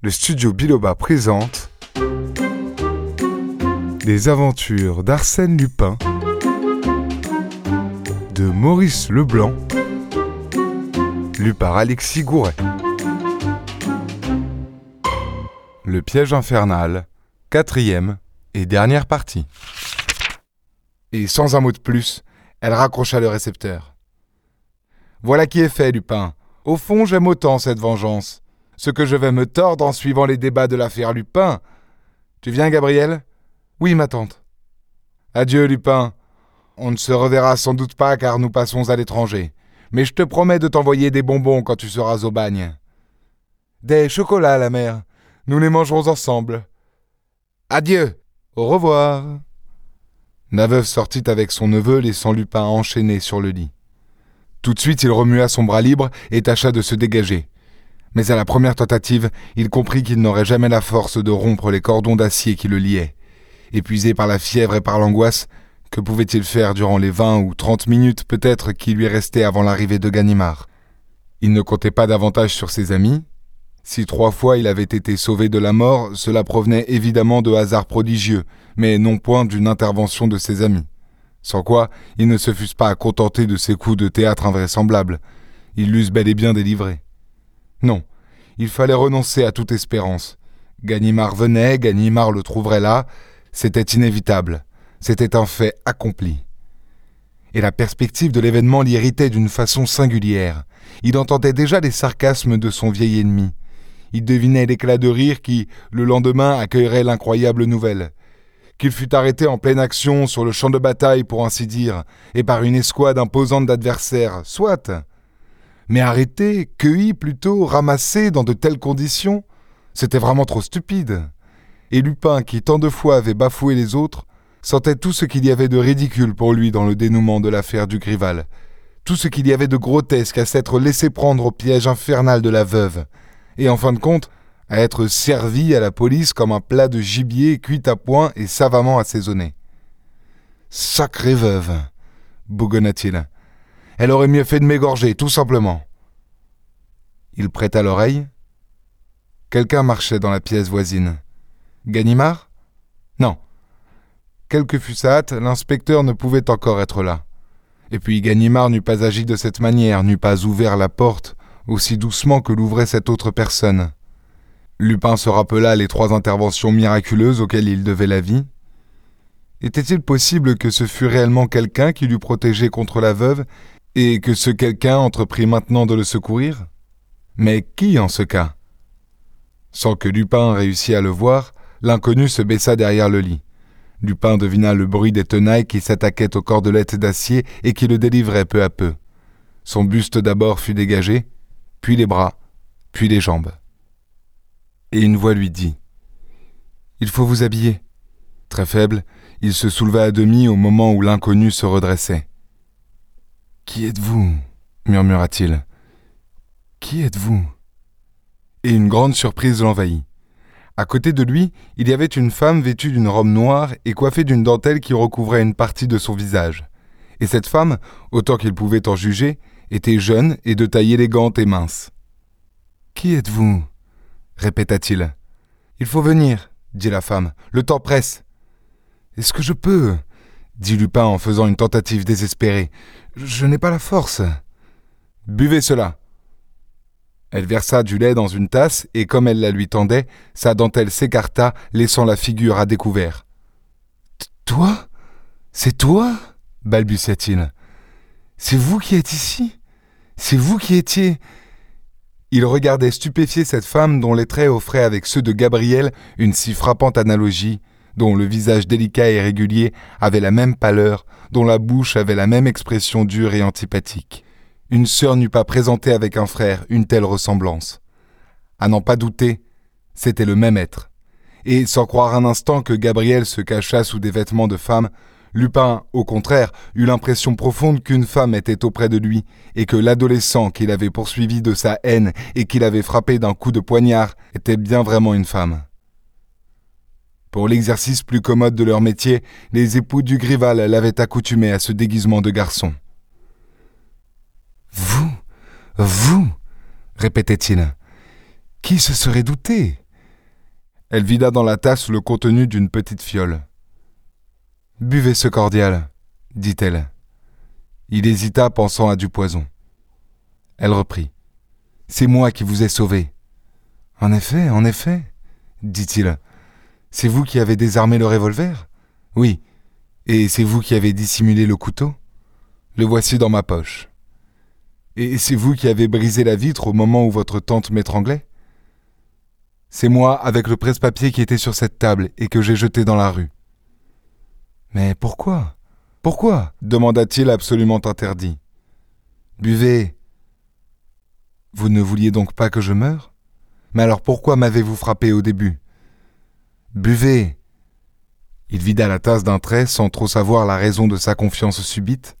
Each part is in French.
le studio Biloba présente Les aventures d'Arsène Lupin de Maurice Leblanc, lu par Alexis Gouret. Le piège infernal, quatrième et dernière partie. Et sans un mot de plus, elle raccrocha le récepteur. Voilà qui est fait, Lupin. Au fond, j'aime autant cette vengeance. Ce que je vais me tordre en suivant les débats de l'affaire Lupin. Tu viens, Gabriel? Oui, ma tante. Adieu, Lupin. On ne se reverra sans doute pas car nous passons à l'étranger. Mais je te promets de t'envoyer des bonbons quand tu seras au bagne. Des chocolats, la mère. Nous les mangerons ensemble. Adieu. Au revoir. La veuve sortit avec son neveu, laissant Lupin enchaîné sur le lit. Tout de suite, il remua son bras libre et tâcha de se dégager. Mais à la première tentative, il comprit qu'il n'aurait jamais la force de rompre les cordons d'acier qui le liaient. Épuisé par la fièvre et par l'angoisse, que pouvait-il faire durant les vingt ou trente minutes peut-être qui lui restaient avant l'arrivée de Ganimard? Il ne comptait pas davantage sur ses amis. Si trois fois il avait été sauvé de la mort, cela provenait évidemment de hasards prodigieux, mais non point d'une intervention de ses amis. Sans quoi, ils ne se fussent pas à contenter de ces coups de théâtre invraisemblables. Ils l'eussent bel et bien délivré. Non, il fallait renoncer à toute espérance. Ganimard venait, Ganimard le trouverait là, c'était inévitable, c'était un fait accompli. Et la perspective de l'événement l'irritait d'une façon singulière. Il entendait déjà les sarcasmes de son vieil ennemi. Il devinait l'éclat de rire qui, le lendemain, accueillerait l'incroyable nouvelle. Qu'il fût arrêté en pleine action sur le champ de bataille, pour ainsi dire, et par une escouade imposante d'adversaires, soit. Mais arrêté, cueilli plutôt, ramassé dans de telles conditions, c'était vraiment trop stupide. Et Lupin, qui tant de fois avait bafoué les autres, sentait tout ce qu'il y avait de ridicule pour lui dans le dénouement de l'affaire du Grival, tout ce qu'il y avait de grotesque à s'être laissé prendre au piège infernal de la veuve, et en fin de compte, à être servi à la police comme un plat de gibier cuit à point et savamment assaisonné. Sacrée veuve, bougonna-t-il. Elle aurait mieux fait de m'égorger, tout simplement. Il prêta l'oreille. Quelqu'un marchait dans la pièce voisine. Ganimard? Non. Quelle que fût sa hâte, l'inspecteur ne pouvait encore être là. Et puis Ganimard n'eût pas agi de cette manière, n'eût pas ouvert la porte aussi doucement que l'ouvrait cette autre personne. Lupin se rappela les trois interventions miraculeuses auxquelles il devait la vie. Était-il possible que ce fût réellement quelqu'un qui l'eût protégé contre la veuve et que ce quelqu'un entreprit maintenant de le secourir? Mais qui en ce cas? Sans que Lupin réussît à le voir, l'inconnu se baissa derrière le lit. Lupin devina le bruit des tenailles qui s'attaquaient aux cordelettes d'acier et qui le délivraient peu à peu. Son buste d'abord fut dégagé, puis les bras, puis les jambes. Et une voix lui dit Il faut vous habiller. Très faible, il se souleva à demi au moment où l'inconnu se redressait. Qui êtes-vous murmura-t-il. Qui êtes-vous? Et une grande surprise l'envahit. À côté de lui, il y avait une femme vêtue d'une robe noire et coiffée d'une dentelle qui recouvrait une partie de son visage. Et cette femme, autant qu'il pouvait en juger, était jeune et de taille élégante et mince. Qui êtes-vous? répéta-t-il. Il faut venir, dit la femme. Le temps presse. Est-ce que je peux? Dit Lupin en faisant une tentative désespérée. Je n'ai pas la force. Buvez cela. Elle versa du lait dans une tasse, et comme elle la lui tendait, sa dentelle s'écarta, laissant la figure à découvert. Toi? C'est toi? balbutia-t-il. C'est vous qui êtes ici? C'est vous qui étiez? Il regardait stupéfié cette femme dont les traits offraient avec ceux de Gabriel une si frappante analogie, dont le visage délicat et régulier avait la même pâleur, dont la bouche avait la même expression dure et antipathique. Une sœur n'eût pas présenté avec un frère une telle ressemblance. À n'en pas douter, c'était le même être. Et sans croire un instant que Gabriel se cachât sous des vêtements de femme, Lupin, au contraire, eut l'impression profonde qu'une femme était auprès de lui, et que l'adolescent qu'il avait poursuivi de sa haine et qu'il avait frappé d'un coup de poignard était bien vraiment une femme. Pour l'exercice plus commode de leur métier, les époux du Grival l'avaient accoutumé à ce déguisement de garçon. Vous Vous répétait-il. Qui se serait douté? Elle vida dans la tasse le contenu d'une petite fiole. Buvez ce cordial, dit-elle. Il hésita, pensant à du poison. Elle reprit. C'est moi qui vous ai sauvé. En effet, en effet, dit-il. C'est vous qui avez désarmé le revolver? Oui. Et c'est vous qui avez dissimulé le couteau? Le voici dans ma poche. Et c'est vous qui avez brisé la vitre au moment où votre tante m'étranglait? C'est moi avec le presse-papier qui était sur cette table et que j'ai jeté dans la rue. Mais pourquoi? Pourquoi? demanda-t-il absolument interdit. Buvez. Vous ne vouliez donc pas que je meure? Mais alors pourquoi m'avez-vous frappé au début? Buvez. Il vida la tasse d'un trait sans trop savoir la raison de sa confiance subite.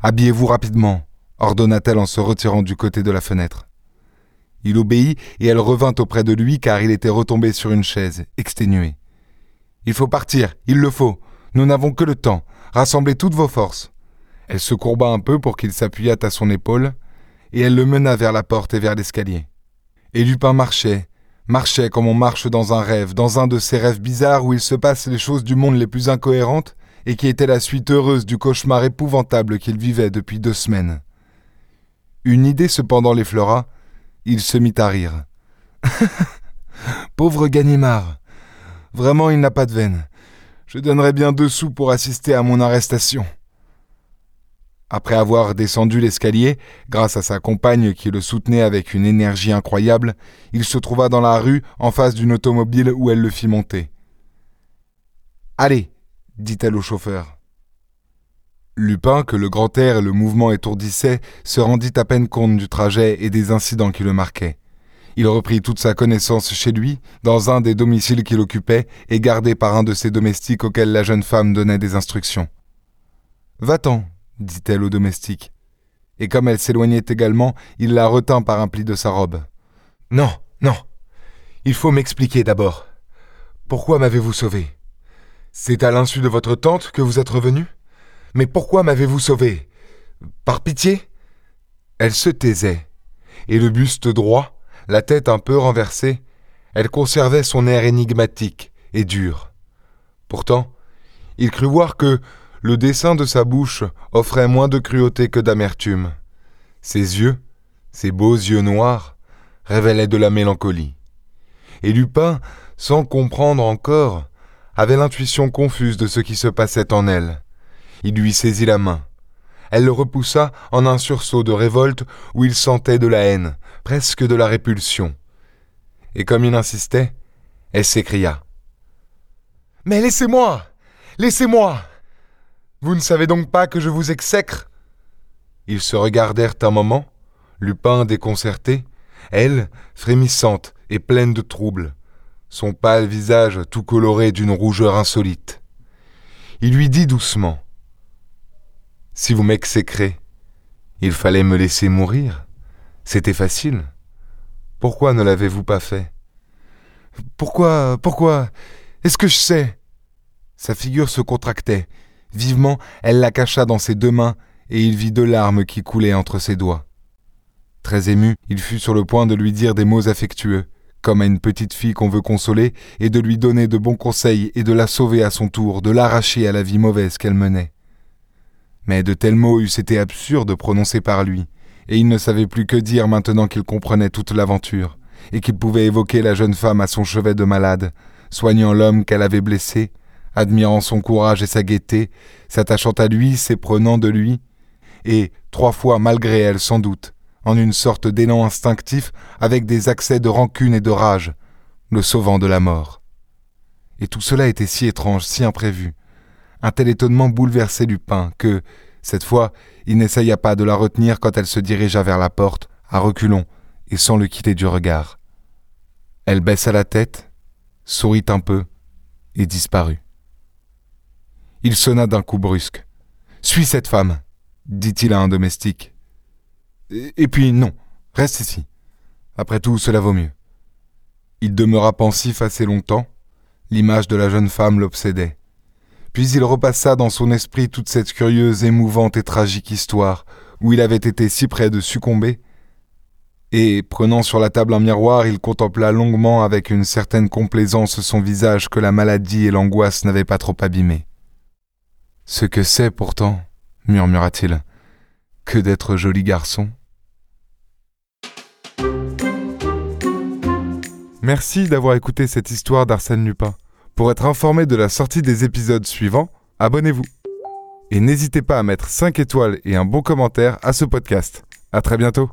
Habillez-vous rapidement ordonna-t-elle en se retirant du côté de la fenêtre. Il obéit et elle revint auprès de lui car il était retombé sur une chaise, exténué. Il faut partir, il le faut. Nous n'avons que le temps. Rassemblez toutes vos forces. Elle se courba un peu pour qu'il s'appuyât à son épaule, et elle le mena vers la porte et vers l'escalier. Et Lupin marchait, marchait comme on marche dans un rêve, dans un de ces rêves bizarres où il se passe les choses du monde les plus incohérentes, et qui était la suite heureuse du cauchemar épouvantable qu'il vivait depuis deux semaines. Une idée cependant l'effleura. Il se mit à rire. Pauvre Ganimard. Vraiment, il n'a pas de veine. Je donnerais bien deux sous pour assister à mon arrestation. Après avoir descendu l'escalier, grâce à sa compagne qui le soutenait avec une énergie incroyable, il se trouva dans la rue en face d'une automobile où elle le fit monter. Allez, dit-elle au chauffeur. Lupin, que le grand air et le mouvement étourdissaient, se rendit à peine compte du trajet et des incidents qui le marquaient. Il reprit toute sa connaissance chez lui, dans un des domiciles qu'il occupait et gardé par un de ses domestiques auxquels la jeune femme donnait des instructions. Va-t'en, dit-elle au domestique. Et comme elle s'éloignait également, il la retint par un pli de sa robe. Non, non. Il faut m'expliquer d'abord. Pourquoi m'avez-vous sauvé? C'est à l'insu de votre tante que vous êtes revenu? Mais pourquoi m'avez-vous sauvé? Par pitié? Elle se taisait, et le buste droit, la tête un peu renversée, elle conservait son air énigmatique et dur. Pourtant, il crut voir que le dessin de sa bouche offrait moins de cruauté que d'amertume. Ses yeux, ses beaux yeux noirs, révélaient de la mélancolie. Et Lupin, sans comprendre encore, avait l'intuition confuse de ce qui se passait en elle. Il lui saisit la main. Elle le repoussa en un sursaut de révolte où il sentait de la haine, presque de la répulsion. Et comme il insistait, elle s'écria. Mais laissez-moi. Laissez-moi. Vous ne savez donc pas que je vous exècre. Ils se regardèrent un moment, Lupin déconcerté, elle frémissante et pleine de trouble, son pâle visage tout coloré d'une rougeur insolite. Il lui dit doucement si vous m'exécrez, il fallait me laisser mourir. C'était facile. Pourquoi ne l'avez-vous pas fait? Pourquoi Pourquoi? Est-ce que je sais? Sa figure se contractait. Vivement, elle la cacha dans ses deux mains, et il vit deux larmes qui coulaient entre ses doigts. Très ému, il fut sur le point de lui dire des mots affectueux, comme à une petite fille qu'on veut consoler, et de lui donner de bons conseils et de la sauver à son tour, de l'arracher à la vie mauvaise qu'elle menait. Mais de tels mots eussent été absurdes prononcés par lui, et il ne savait plus que dire maintenant qu'il comprenait toute l'aventure, et qu'il pouvait évoquer la jeune femme à son chevet de malade, soignant l'homme qu'elle avait blessé, admirant son courage et sa gaieté, s'attachant à lui, s'éprenant de lui, et, trois fois malgré elle sans doute, en une sorte d'élan instinctif, avec des accès de rancune et de rage, le sauvant de la mort. Et tout cela était si étrange, si imprévu, un tel étonnement bouleversait Lupin que, cette fois, il n'essaya pas de la retenir quand elle se dirigea vers la porte, à reculons, et sans le quitter du regard. Elle baissa la tête, sourit un peu, et disparut. Il sonna d'un coup brusque. Suis cette femme, dit-il à un domestique. Et puis non, reste ici. Après tout, cela vaut mieux. Il demeura pensif assez longtemps. L'image de la jeune femme l'obsédait. Puis il repassa dans son esprit toute cette curieuse, émouvante et tragique histoire, où il avait été si près de succomber. Et, prenant sur la table un miroir, il contempla longuement avec une certaine complaisance son visage que la maladie et l'angoisse n'avaient pas trop abîmé. Ce que c'est pourtant, murmura-t-il, que d'être joli garçon. Merci d'avoir écouté cette histoire d'Arsène Lupin. Pour être informé de la sortie des épisodes suivants, abonnez-vous. Et n'hésitez pas à mettre 5 étoiles et un bon commentaire à ce podcast. À très bientôt.